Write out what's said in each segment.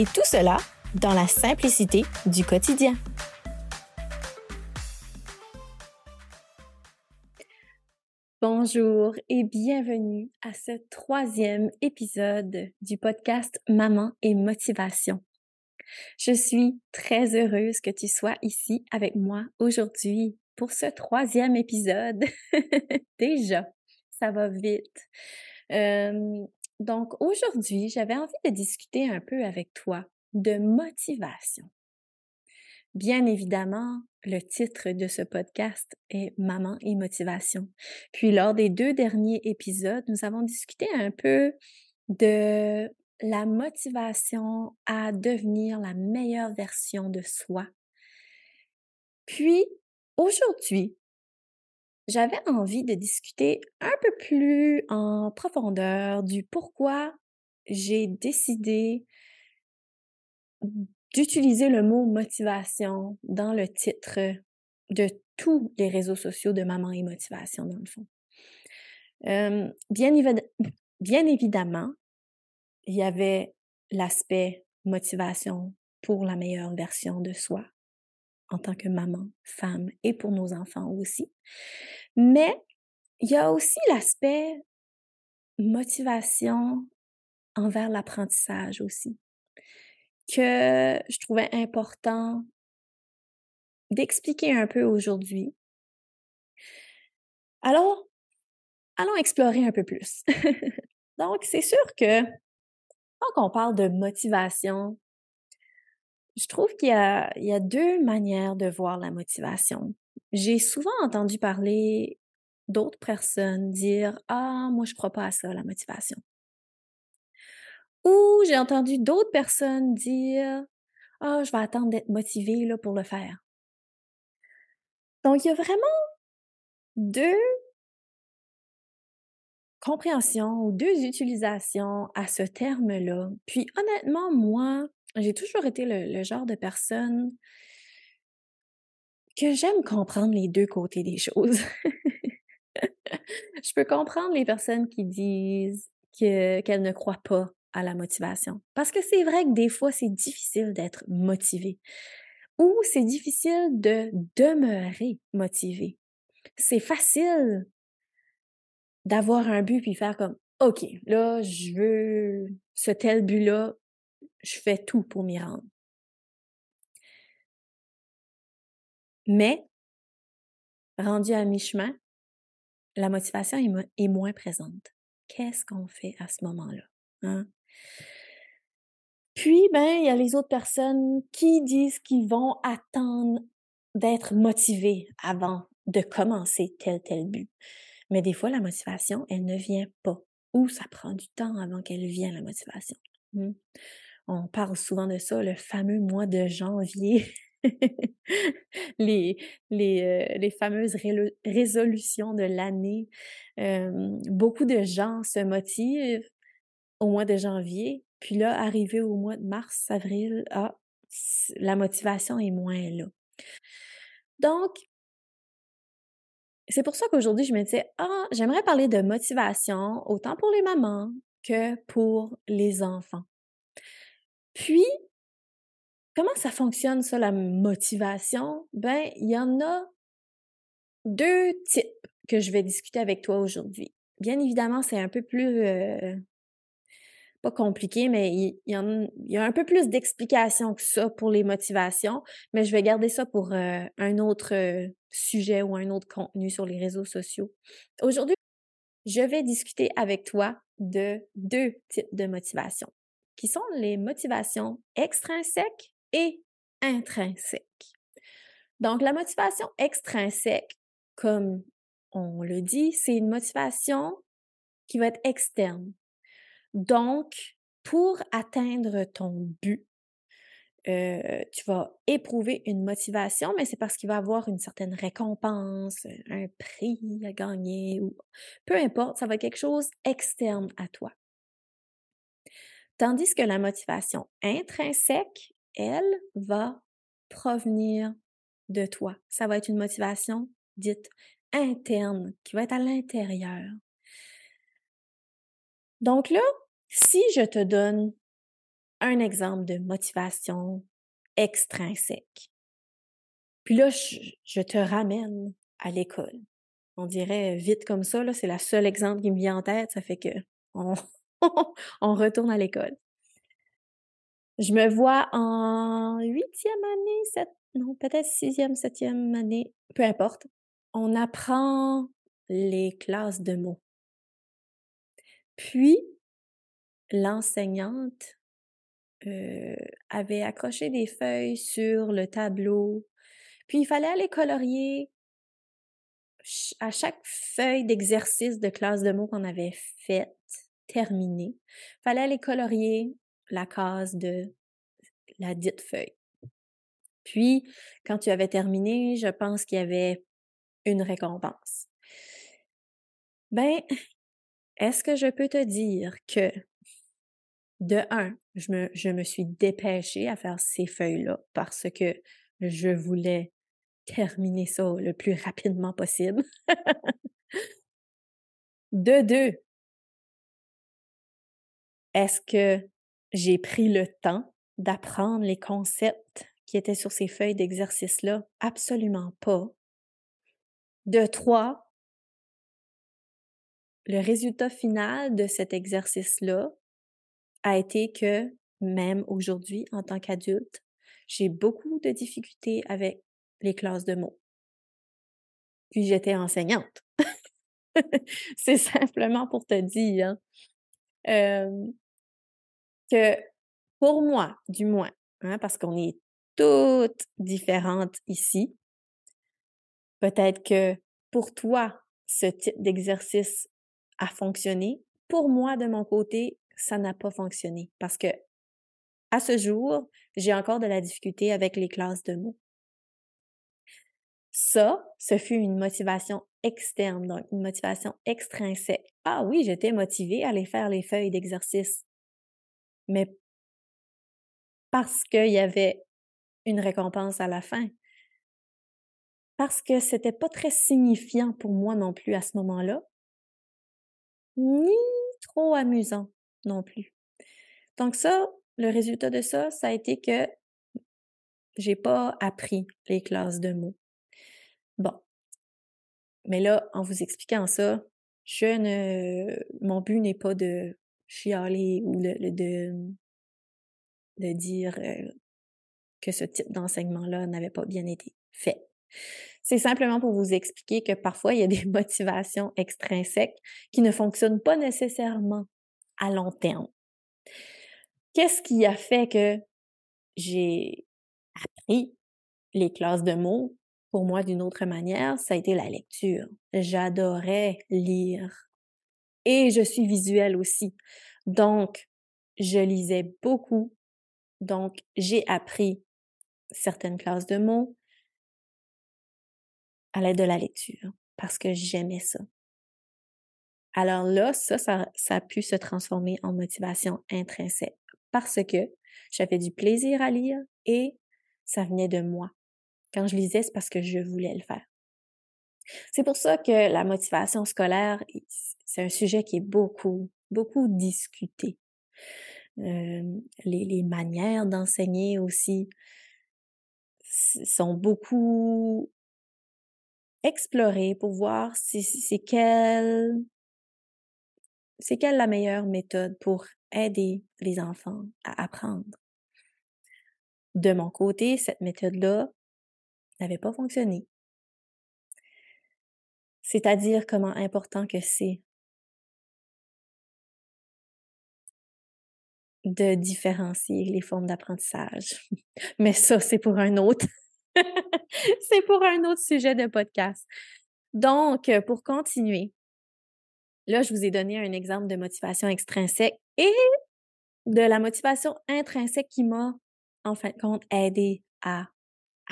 Et tout cela dans la simplicité du quotidien. Bonjour et bienvenue à ce troisième épisode du podcast Maman et Motivation. Je suis très heureuse que tu sois ici avec moi aujourd'hui pour ce troisième épisode. Déjà, ça va vite. Euh, donc aujourd'hui, j'avais envie de discuter un peu avec toi de motivation. Bien évidemment, le titre de ce podcast est Maman et motivation. Puis lors des deux derniers épisodes, nous avons discuté un peu de la motivation à devenir la meilleure version de soi. Puis aujourd'hui, j'avais envie de discuter un peu plus en profondeur du pourquoi j'ai décidé d'utiliser le mot motivation dans le titre de tous les réseaux sociaux de Maman et Motivation, dans le fond. bien, évidemment, il y avait l'aspect motivation pour la meilleure version de soi en tant que maman, femme et pour nos enfants aussi. Mais il y a aussi l'aspect motivation envers l'apprentissage aussi, que je trouvais important d'expliquer un peu aujourd'hui. Alors, allons explorer un peu plus. Donc, c'est sûr que quand on parle de motivation, je trouve qu'il y a, deux manières de voir la motivation. J'ai souvent entendu parler d'autres personnes dire Ah, moi, je crois pas à ça, la motivation. Ou j'ai entendu d'autres personnes dire Ah, je vais attendre d'être motivée pour le faire. Donc, il y a vraiment deux compréhensions ou deux utilisations à ce terme-là. Puis honnêtement, moi, j'ai toujours été le, genre de personne que j'aime comprendre les deux côtés des choses. je peux comprendre les personnes qui disent qu'elles ne croient pas à la motivation. Parce que c'est vrai que des fois, c'est difficile d'être motivé ou c'est difficile de demeurer motivé. C'est facile d'avoir un but puis faire comme OK, là, je veux ce tel but-là, je fais tout pour m'y rendre. Mais, rendu à mi-chemin, la motivation est, moins présente. Qu'est-ce qu'on fait à ce moment-là? Hein? Puis, ben, il y a les autres personnes qui disent qu'ils vont attendre d'être motivés avant de commencer tel tel but. Mais des fois, la motivation, elle ne vient pas. Ou ça prend du temps avant qu'elle vienne, la motivation. Mmh on parle souvent de ça, le fameux mois de janvier. euh, les, fameuses résolutions de l'année. beaucoup de gens se motivent au mois de janvier, puis là, arrivé au mois de mars, avril, ah, la motivation est moins là. Donc, c'est pour ça qu'aujourd'hui, je me disais, ah, j'aimerais parler de motivation autant pour les mamans que pour les enfants. Puis, comment ça fonctionne, ça, la motivation? Ben, il y en a deux types que je vais discuter avec toi aujourd'hui. Bien évidemment, c'est un peu plus, euh, pas compliqué, mais il, y, a, un peu plus d'explications que ça pour les motivations, mais je vais garder ça pour euh, un autre euh, sujet ou un autre contenu sur les réseaux sociaux. Aujourd'hui, je vais discuter avec toi de deux types de motivation qui sont les motivations extrinsèques et intrinsèques. Donc, la motivation extrinsèque, comme on le dit, c'est une motivation qui va être externe. Donc, pour atteindre ton but, euh, tu vas éprouver une motivation, mais c'est parce qu'il va avoir une certaine récompense, un prix à gagner ou peu importe, ça va être quelque chose externe à toi. Tandis que la motivation intrinsèque, elle, va provenir de toi. Ça va être une motivation dite interne, qui va être à l'intérieur. Donc là, si je te donne un exemple de motivation extrinsèque, puis là, je, te ramène à l'école. On dirait vite comme ça, c'est le seul exemple qui me vient en tête, ça fait que on, on retourne à l'école. Je me vois en huitième année, non, peut-être sixième, septième année, peu importe. On apprend les classes de mots. Puis, l'enseignante euh, avait accroché des feuilles sur le tableau. Puis, il fallait aller colorier à chaque feuille d'exercice de classe de mots qu'on avait faite, terminée. Fallait aller colorier la case de la dite feuille. Puis, quand tu avais terminé, je pense qu'il y avait une récompense. Ben, est-ce que je peux te dire que, de un, je me, je me suis dépêchée à faire ces feuilles-là parce que je voulais terminer ça le plus rapidement possible? de deux, est-ce que j'ai pris le temps d'apprendre les concepts qui étaient sur ces feuilles d'exercice-là? Absolument pas. De trois, le résultat final de cet exercice-là a été que même aujourd'hui, en tant qu'adulte, j'ai beaucoup de difficultés avec les classes de mots. Puis j'étais enseignante. C'est simplement pour te dire que pour moi, du moins, hein, parce qu'on est toutes différentes ici, peut-être que pour toi, ce type d'exercice a fonctionné. Pour moi, de mon côté, ça n'a pas fonctionné parce que à ce jour, j'ai encore de la difficulté avec les classes de mots. Ça, ce fut une motivation externe, donc une motivation extrinsèque. Ah oui, j'étais motivée à aller faire les feuilles d'exercice, mais parce qu'il y avait une récompense à la fin. Parce que c'était pas très signifiant pour moi non plus à ce moment-là, ni trop amusant non plus. Donc ça, le résultat de ça, ça a été que j'ai pas appris les classes de mots. Bon. Mais là, en vous expliquant ça, je ne, mon but n'est pas de chialer ou de, de, de dire euh, que ce type d'enseignement-là n'avait pas bien été fait. C'est simplement pour vous expliquer que parfois, il y a des motivations extrinsèques qui ne fonctionnent pas nécessairement à long terme. Qu'est-ce qui a fait que j'ai appris les classes de mots pour moi d'une autre manière? Ça a été la lecture. J'adorais lire. Et je suis visuelle aussi. Donc, je lisais beaucoup. Donc, j'ai appris certaines classes de mots à l'aide de la lecture parce que j'aimais ça. Alors là, ça, ça, a pu se transformer en motivation intrinsèque parce que j'avais du plaisir à lire et ça venait de moi. Quand je lisais, c'est parce que je voulais le faire. C'est pour ça que la motivation scolaire, c'est un sujet qui est beaucoup, beaucoup discuté. Les, les manières d'enseigner aussi sont beaucoup explorées pour voir si c'est quelle c'est quelle la meilleure méthode pour aider les enfants à apprendre. De mon côté, cette méthode-là n'avait pas fonctionné. C'est-à-dire comment important que c'est de différencier les formes d'apprentissage. Mais ça, c'est pour un autre. c'est pour un autre sujet de podcast. Donc, pour continuer, là, je vous ai donné un exemple de motivation extrinsèque et de la motivation intrinsèque qui m'a en fin de compte, aider à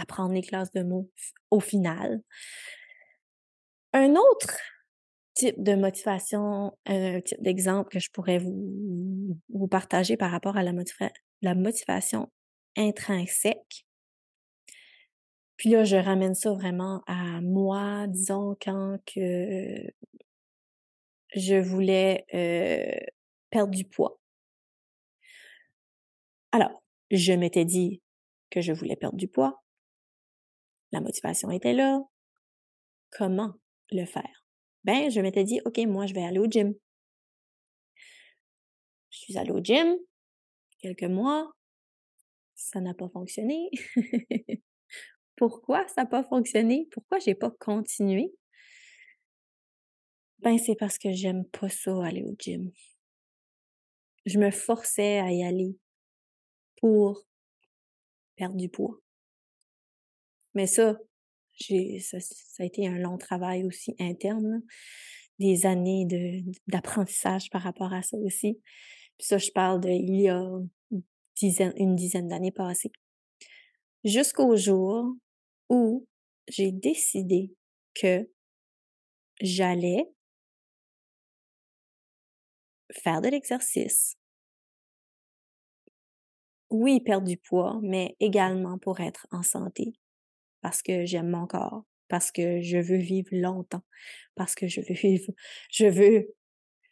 apprendre les classes de mots au final. Un autre type de motivation, un type d'exemple que je pourrais vous, vous partager par rapport à la, la motivation intrinsèque. Puis là, je ramène ça vraiment à moi, disons, quand que je voulais euh, perdre du poids. Alors, je m'étais dit que je voulais perdre du poids. La motivation était là. Comment le faire? Ben, je m'étais dit, OK, moi, je vais aller au gym. Je suis allée au gym quelques mois. Ça n'a pas fonctionné. Pourquoi ça n'a pas fonctionné? Pourquoi j'ai pas continué? Ben, c'est parce que j'aime pas ça, aller au gym. Je me forçais à y aller pour perdre du poids. Mais ça, j'ai, ça, a été un long travail aussi interne, des années de, d'apprentissage par rapport à ça aussi. Puis ça, je parle de il y a une dizaine d'années passées. Jusqu'au jour où j'ai décidé que j'allais faire de l'exercice. Oui, perdre du poids, mais également pour être en santé, parce que j'aime mon corps, parce que je veux vivre longtemps, parce que je veux vivre, je veux,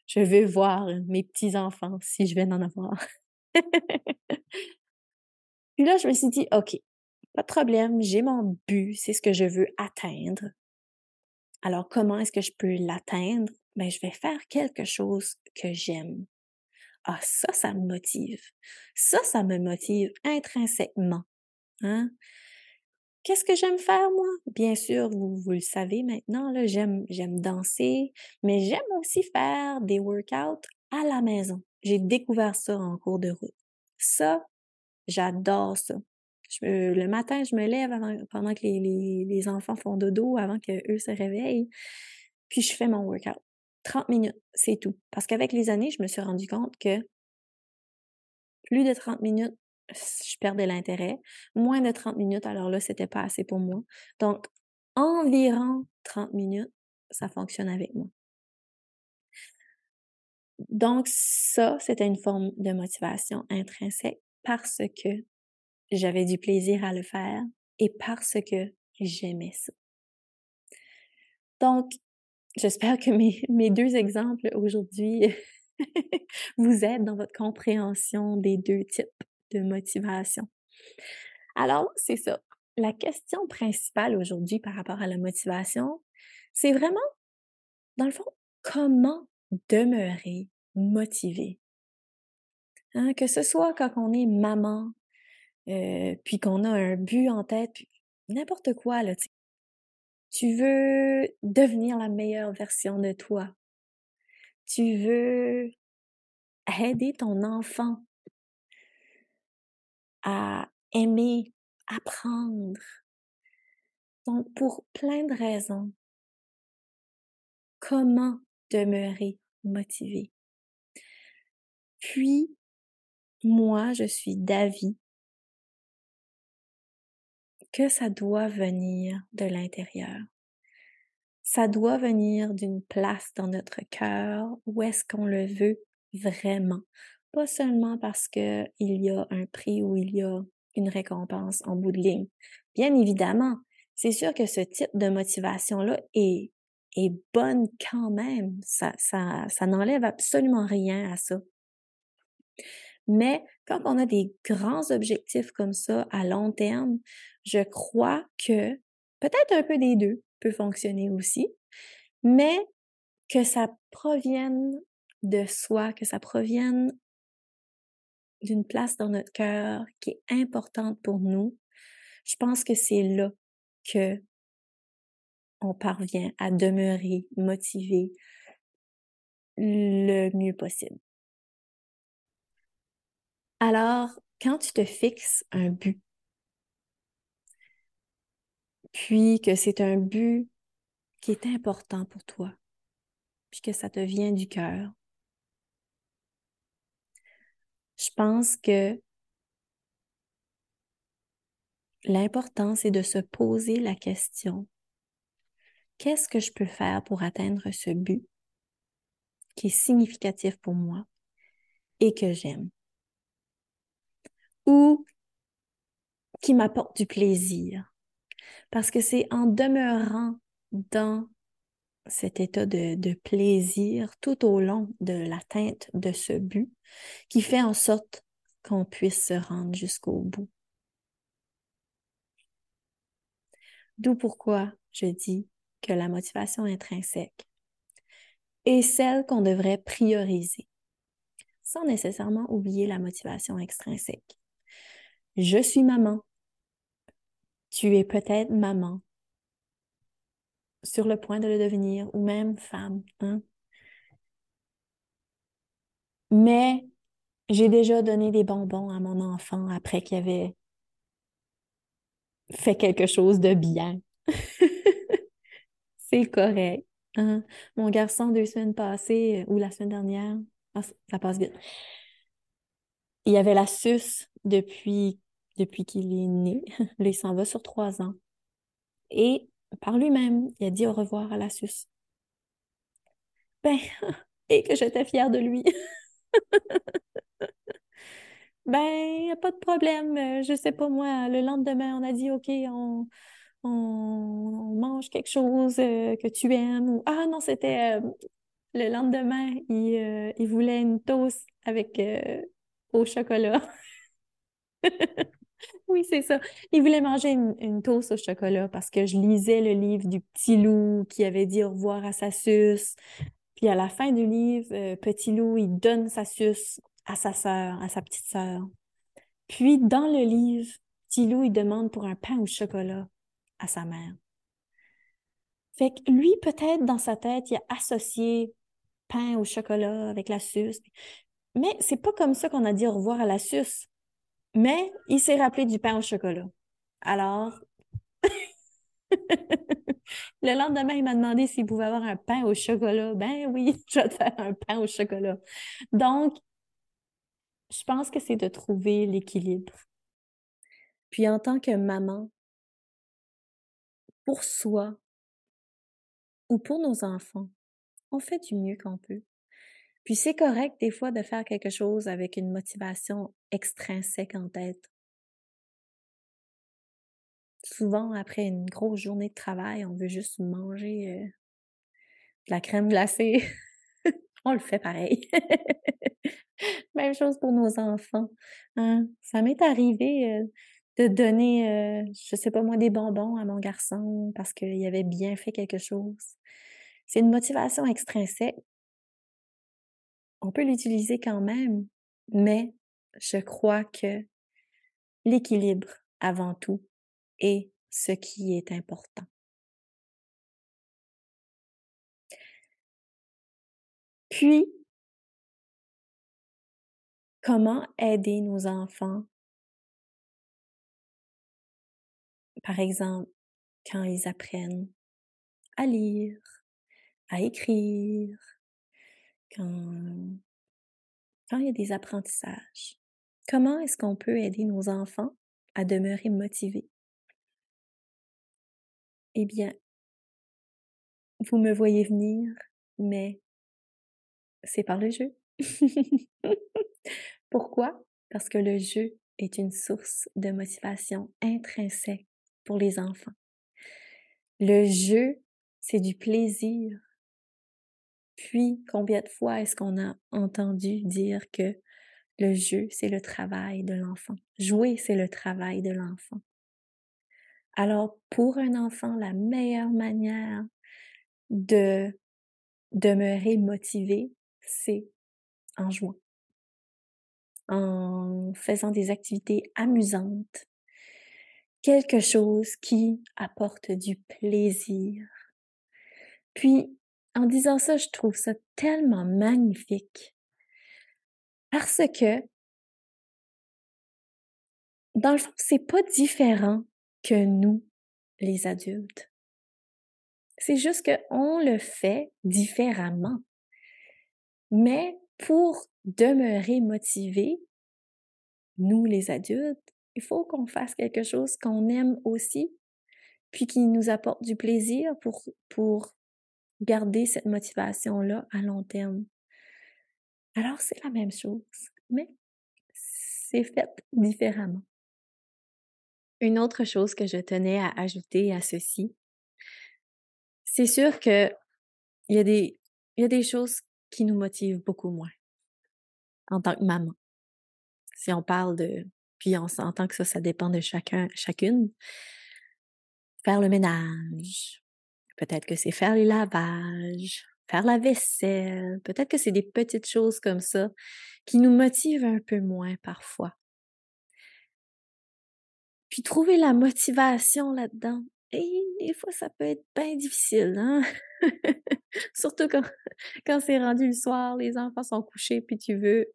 je veux voir mes petits-enfants si je vais en avoir. Puis là, je me suis dit, OK, pas de problème, j'ai mon but, c'est ce que je veux atteindre. Alors, comment est-ce que je peux l'atteindre? Ben, je vais faire quelque chose que j'aime. Ah, ça, ça me motive. Ça, ça me motive intrinsèquement. Hein? Qu'est-ce que j'aime faire, moi? Bien sûr, vous, vous le savez maintenant, j'aime, j'aime danser, mais j'aime aussi faire des workouts à la maison. J'ai découvert ça en cours de route. Ça, j'adore ça le matin, je me lève pendant que les, enfants font dodo, avant qu'eux se réveillent, puis je fais mon workout. 30 minutes, c'est tout. Parce qu'avec les années, je me suis rendu compte que plus de 30 minutes, je perdais l'intérêt. Moins de 30 minutes, alors là, c'était pas assez pour moi. Donc, environ 30 minutes, ça fonctionne avec moi. Donc, ça, c'était une forme de motivation intrinsèque parce que j'avais du plaisir à le faire et parce que j'aimais ça. Donc, j'espère que mes, mes deux exemples aujourd'hui vous aident dans votre compréhension des deux types de motivation. Alors, c'est ça. La question principale aujourd'hui par rapport à la motivation, c'est vraiment, dans le fond, comment demeurer motivé? Hein, que ce soit quand on est maman, euh, puis qu'on a un but en tête, n'importe quoi, là, tu veux devenir la meilleure version de toi. Tu veux aider ton enfant à aimer, apprendre. Donc, pour plein de raisons, comment demeurer motivé? Puis, moi, je suis d'avis que ça doit venir de l'intérieur. Ça doit venir d'une place dans notre cœur où est-ce qu'on le veut vraiment. Pas seulement parce qu'il y a un prix ou il y a une récompense en bout de ligne. Bien évidemment, c'est sûr que ce type de motivation-là est, est bonne quand même. Ça, ça, ça n'enlève absolument rien à ça. Mais quand on a des grands objectifs comme ça à long terme, je crois que peut-être un peu des deux peut fonctionner aussi, mais que ça provienne de soi, que ça provienne d'une place dans notre cœur qui est importante pour nous, je pense que c'est là que on parvient à demeurer motivé le mieux possible. Alors, quand tu te fixes un but, puis que c'est un but qui est important pour toi, puis que ça te vient du cœur, je pense que l'important, c'est de se poser la question, qu'est-ce que je peux faire pour atteindre ce but qui est significatif pour moi et que j'aime? Ou qui m'apporte du plaisir? Parce que c'est en demeurant dans cet état de, plaisir tout au long de l'atteinte de ce but qui fait en sorte qu'on puisse se rendre jusqu'au bout. D'où pourquoi je dis que la motivation intrinsèque est celle qu'on devrait prioriser, sans nécessairement oublier la motivation extrinsèque. Je suis maman. Tu es peut-être maman sur le point de le devenir, ou même femme. Hein? Mais j'ai déjà donné des bonbons à mon enfant après qu'il avait fait quelque chose de bien. C'est correct. Hein? Mon garçon, deux semaines passées, ou la semaine dernière, ah, ça passe vite. Il avait la suce depuis, depuis qu'il est né. il s'en va sur trois ans. Et par lui-même, il a dit au revoir à la suce. Ben, et que j'étais fière de lui. ben, pas de problème. Euh, je sais pas moi, le lendemain, on a dit, OK, on, on, mange quelque chose euh, que tu aimes. Ou, ah non, c'était euh, le lendemain, il, il, voulait une toast avec au chocolat. Oui, c'est ça. Il voulait manger une, toast au chocolat parce que je lisais le livre du petit loup qui avait dit au revoir à sa suce. Puis à la fin du livre, euh, Petit loup, il donne sa suce à sa sœur, à sa petite sœur. Puis dans le livre, Petit loup, il demande pour un pain au chocolat à sa mère. Fait que lui, peut-être dans sa tête, il a associé pain au chocolat avec la suce. Mais c'est pas comme ça qu'on a dit au revoir à la suce. Mais il s'est rappelé du pain au chocolat. Alors, le lendemain, il m'a demandé s'il pouvait avoir un pain au chocolat. Ben oui, je vais te faire un pain au chocolat. Donc, je pense que c'est de trouver l'équilibre. Puis en tant que maman, pour soi ou pour nos enfants, on fait du mieux qu'on peut. Puis c'est correct des fois de faire quelque chose avec une motivation extrinsèque en tête. Souvent, après une grosse journée de travail, on veut juste manger euh, de la crème glacée. on le fait pareil. Même chose pour nos enfants. Hein. Ça m'est arrivé euh, de donner, euh, je sais pas moi, des bonbons à mon garçon parce qu'il avait bien fait quelque chose. C'est une motivation extrinsèque on peut l'utiliser quand même, mais je crois que l'équilibre avant tout est ce qui est important. Puis, comment aider nos enfants, par exemple, quand ils apprennent à lire, à écrire, quand, il y a des apprentissages. Comment est-ce qu'on peut aider nos enfants à demeurer motivés? Eh bien, vous me voyez venir, mais c'est par le jeu. Pourquoi? Parce que le jeu est une source de motivation intrinsèque pour les enfants. Le jeu, c'est du plaisir, puis, combien de fois est-ce qu'on a entendu dire que le jeu, c'est le travail de l'enfant. Jouer, c'est le travail de l'enfant. Alors, pour un enfant, la meilleure manière de demeurer motivé, c'est en jouant, en faisant des activités amusantes, quelque chose qui apporte du plaisir. Puis, en disant ça, je trouve ça tellement magnifique. Parce que, dans le fond, c'est pas différent que nous, les adultes. C'est juste qu'on le fait différemment. Mais pour demeurer motivés, nous, les adultes, il faut qu'on fasse quelque chose qu'on aime aussi, puis qui nous apporte du plaisir pour, pour garder cette motivation-là à long terme. Alors, c'est la même chose, mais c'est fait différemment. Une autre chose que je tenais à ajouter à ceci, c'est sûr que il y a des, choses qui nous motivent beaucoup moins en tant que maman. Si on parle de, puis on s'entend que ça, ça dépend de chacun, chacune. Faire le ménage, peut-être que c'est faire les lavages, faire la vaisselle, peut-être que c'est des petites choses comme ça qui nous motivent un peu moins parfois. Puis trouver la motivation là-dedans, et des fois, ça peut être bien difficile, hein? Surtout quand, quand c'est rendu le soir, les enfants sont couchés, puis tu veux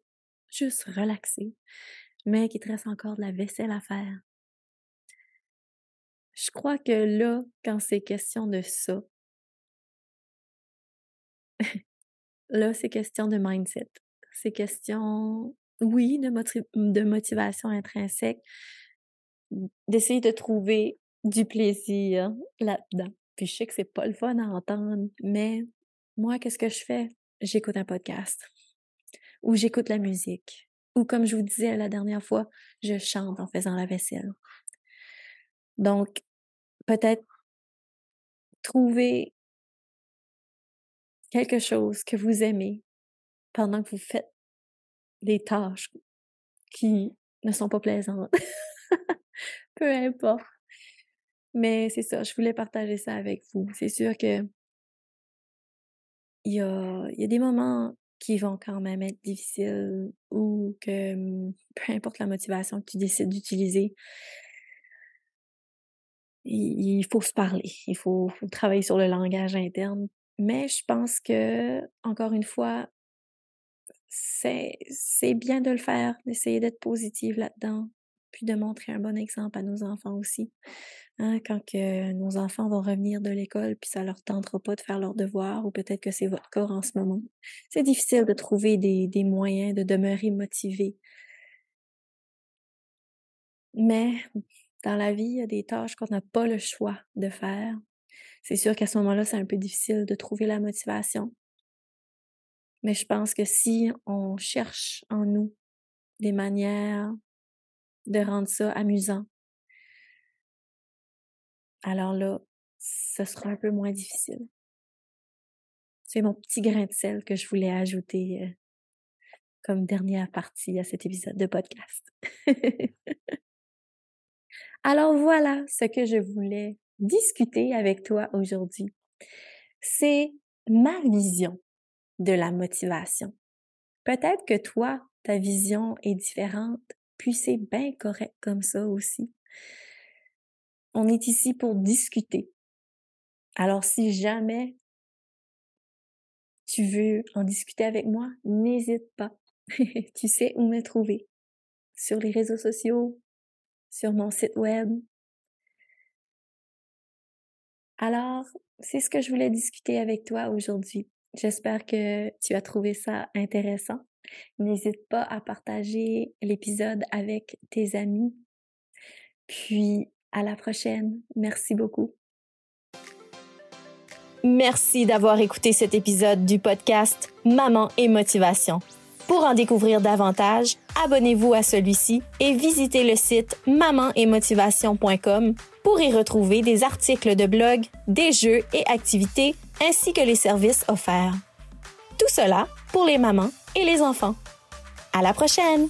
juste relaxer, mais qu'il te reste encore de la vaisselle à faire. Je crois que là, quand c'est question de ça, là, c'est question de mindset. C'est question, oui, de, motivation intrinsèque, d'essayer de trouver du plaisir là-dedans. Puis je sais que c'est pas le fun à entendre, mais moi, qu'est-ce que je fais? J'écoute un podcast ou j'écoute la musique ou comme je vous disais la dernière fois, je chante en faisant la vaisselle. Donc, peut-être trouver quelque chose que vous aimez pendant que vous faites des tâches qui ne sont pas plaisantes. Peu importe. Mais c'est ça, je voulais partager ça avec vous. C'est sûr que il y a, y a des moments qui vont quand même être difficiles ou que mmh, peu importe la motivation que tu décides d'utiliser, il, faut se parler, il faut, travailler sur le langage interne. Mais je pense que, encore une fois, c'est bien de le faire, d'essayer d'être positive là-dedans, puis de montrer un bon exemple à nos enfants aussi. Hein, quand que nos enfants vont revenir de l'école, puis ça leur tentera pas de faire leurs devoirs, ou peut-être que c'est votre cas en ce moment. C'est difficile de trouver des, des moyens de demeurer motivé. Mais dans la vie, il y a des tâches qu'on n'a pas le choix de faire. C'est sûr qu'à ce moment-là, c'est un peu difficile de trouver la motivation. Mais je pense que si on cherche en nous des manières de rendre ça amusant, alors là, ce sera un peu moins difficile. C'est mon petit grain de sel que je voulais ajouter euh, comme dernière partie à cet épisode de podcast. Alors voilà ce que je voulais discuter avec toi aujourd'hui. C'est ma vision de la motivation. Peut-être que toi, ta vision est différente, puis c'est bien correct comme ça aussi. On est ici pour discuter. Alors si jamais tu veux en discuter avec moi, n'hésite pas. tu sais où me trouver. Sur les réseaux sociaux, sur mon site web. Alors, c'est ce que je voulais discuter avec toi aujourd'hui. J'espère que tu as trouvé ça intéressant. N'hésite pas à partager l'épisode avec tes amis. Puis, à la prochaine. Merci beaucoup. Merci d'avoir écouté cet épisode du podcast Maman et Motivation. Pour en découvrir davantage, abonnez-vous à celui-ci et visitez le site mamanetmotivation.com pour y retrouver des articles de blog, des jeux et activités ainsi que les services offerts. Tout cela pour les mamans et les enfants. À la prochaine!